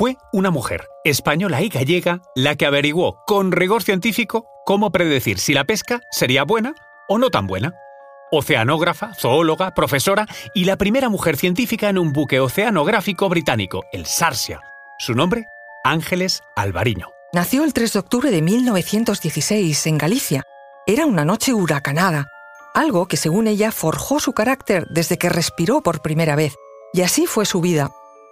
Fue una mujer, española y gallega, la que averiguó con rigor científico cómo predecir si la pesca sería buena o no tan buena. Oceanógrafa, zoóloga, profesora y la primera mujer científica en un buque oceanográfico británico, el Sarsia. Su nombre, Ángeles Alvariño. Nació el 3 de octubre de 1916 en Galicia. Era una noche huracanada, algo que según ella forjó su carácter desde que respiró por primera vez. Y así fue su vida,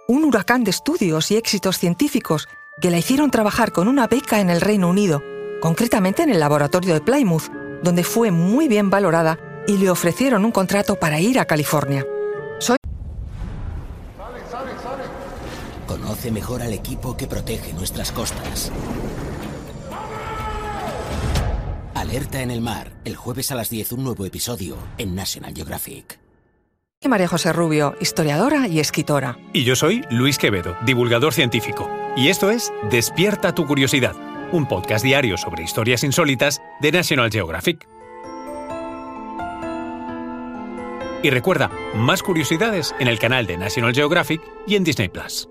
un huracán de estudios y éxitos científicos que la hicieron trabajar con una beca en el Reino Unido, concretamente en el laboratorio de Plymouth, donde fue muy bien valorada y le ofrecieron un contrato para ir a California. Soy Conoce mejor al equipo que protege nuestras costas. Alerta en el mar, el jueves a las 10 un nuevo episodio en National Geographic. María José Rubio, historiadora y escritora. Y yo soy Luis Quevedo, divulgador científico. Y esto es Despierta tu curiosidad, un podcast diario sobre historias insólitas de National Geographic. Y recuerda, más curiosidades en el canal de National Geographic y en Disney Plus.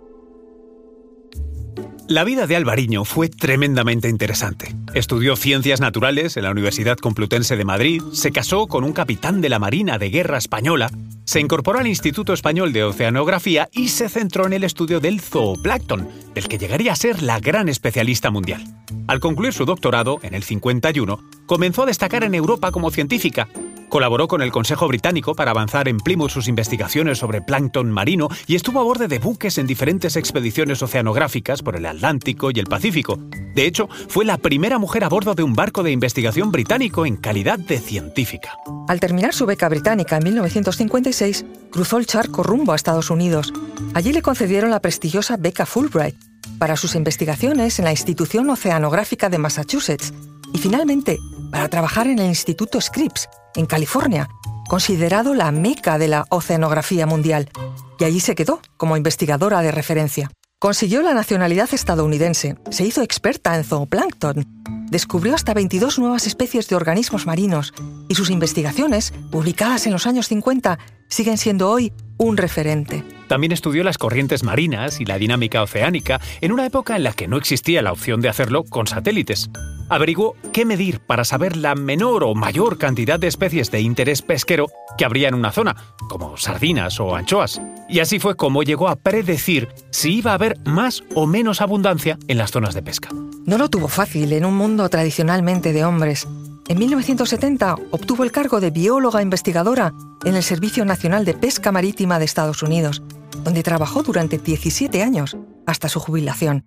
La vida de Alvariño fue tremendamente interesante. Estudió ciencias naturales en la Universidad Complutense de Madrid, se casó con un capitán de la Marina de Guerra Española, se incorporó al Instituto Español de Oceanografía y se centró en el estudio del zooplancton, del que llegaría a ser la gran especialista mundial. Al concluir su doctorado, en el 51, comenzó a destacar en Europa como científica, Colaboró con el Consejo Británico para avanzar en Plymouth sus investigaciones sobre plancton marino y estuvo a bordo de buques en diferentes expediciones oceanográficas por el Atlántico y el Pacífico. De hecho, fue la primera mujer a bordo de un barco de investigación británico en calidad de científica. Al terminar su beca británica en 1956, cruzó el charco rumbo a Estados Unidos. Allí le concedieron la prestigiosa beca Fulbright para sus investigaciones en la Institución Oceanográfica de Massachusetts y finalmente para trabajar en el Instituto Scripps, en California, considerado la meca de la oceanografía mundial, y allí se quedó como investigadora de referencia. Consiguió la nacionalidad estadounidense, se hizo experta en zooplancton, descubrió hasta 22 nuevas especies de organismos marinos y sus investigaciones, publicadas en los años 50, siguen siendo hoy un referente. También estudió las corrientes marinas y la dinámica oceánica en una época en la que no existía la opción de hacerlo con satélites. Averiguó qué medir para saber la menor o mayor cantidad de especies de interés pesquero que habría en una zona, como sardinas o anchoas. Y así fue como llegó a predecir si iba a haber más o menos abundancia en las zonas de pesca. No lo tuvo fácil en un mundo tradicionalmente de hombres. En 1970 obtuvo el cargo de bióloga investigadora en el Servicio Nacional de Pesca Marítima de Estados Unidos donde trabajó durante 17 años, hasta su jubilación.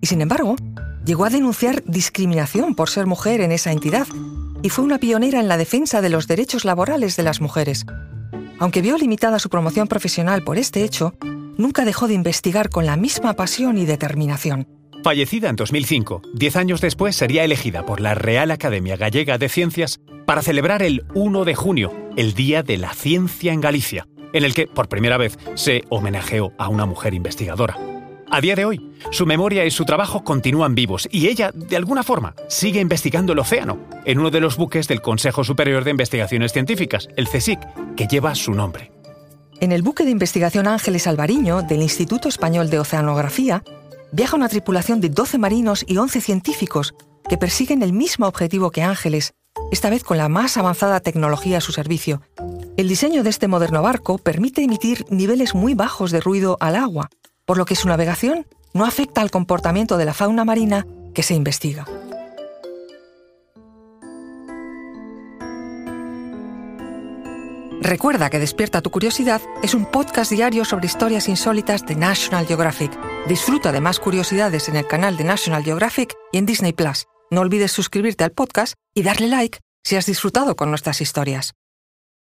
Y sin embargo, llegó a denunciar discriminación por ser mujer en esa entidad y fue una pionera en la defensa de los derechos laborales de las mujeres. Aunque vio limitada su promoción profesional por este hecho, nunca dejó de investigar con la misma pasión y determinación. Fallecida en 2005, diez años después sería elegida por la Real Academia Gallega de Ciencias para celebrar el 1 de junio, el Día de la Ciencia en Galicia, en el que por primera vez se homenajeó a una mujer investigadora. A día de hoy, su memoria y su trabajo continúan vivos y ella, de alguna forma, sigue investigando el océano en uno de los buques del Consejo Superior de Investigaciones Científicas, el CSIC, que lleva su nombre. En el buque de investigación Ángeles Alvariño del Instituto Español de Oceanografía viaja una tripulación de 12 marinos y 11 científicos que persiguen el mismo objetivo que Ángeles, esta vez con la más avanzada tecnología a su servicio. El diseño de este moderno barco permite emitir niveles muy bajos de ruido al agua, por lo que su navegación no afecta al comportamiento de la fauna marina que se investiga. Recuerda que Despierta tu Curiosidad es un podcast diario sobre historias insólitas de National Geographic. Disfruta de más curiosidades en el canal de National Geographic y en Disney Plus. No olvides suscribirte al podcast y darle like si has disfrutado con nuestras historias.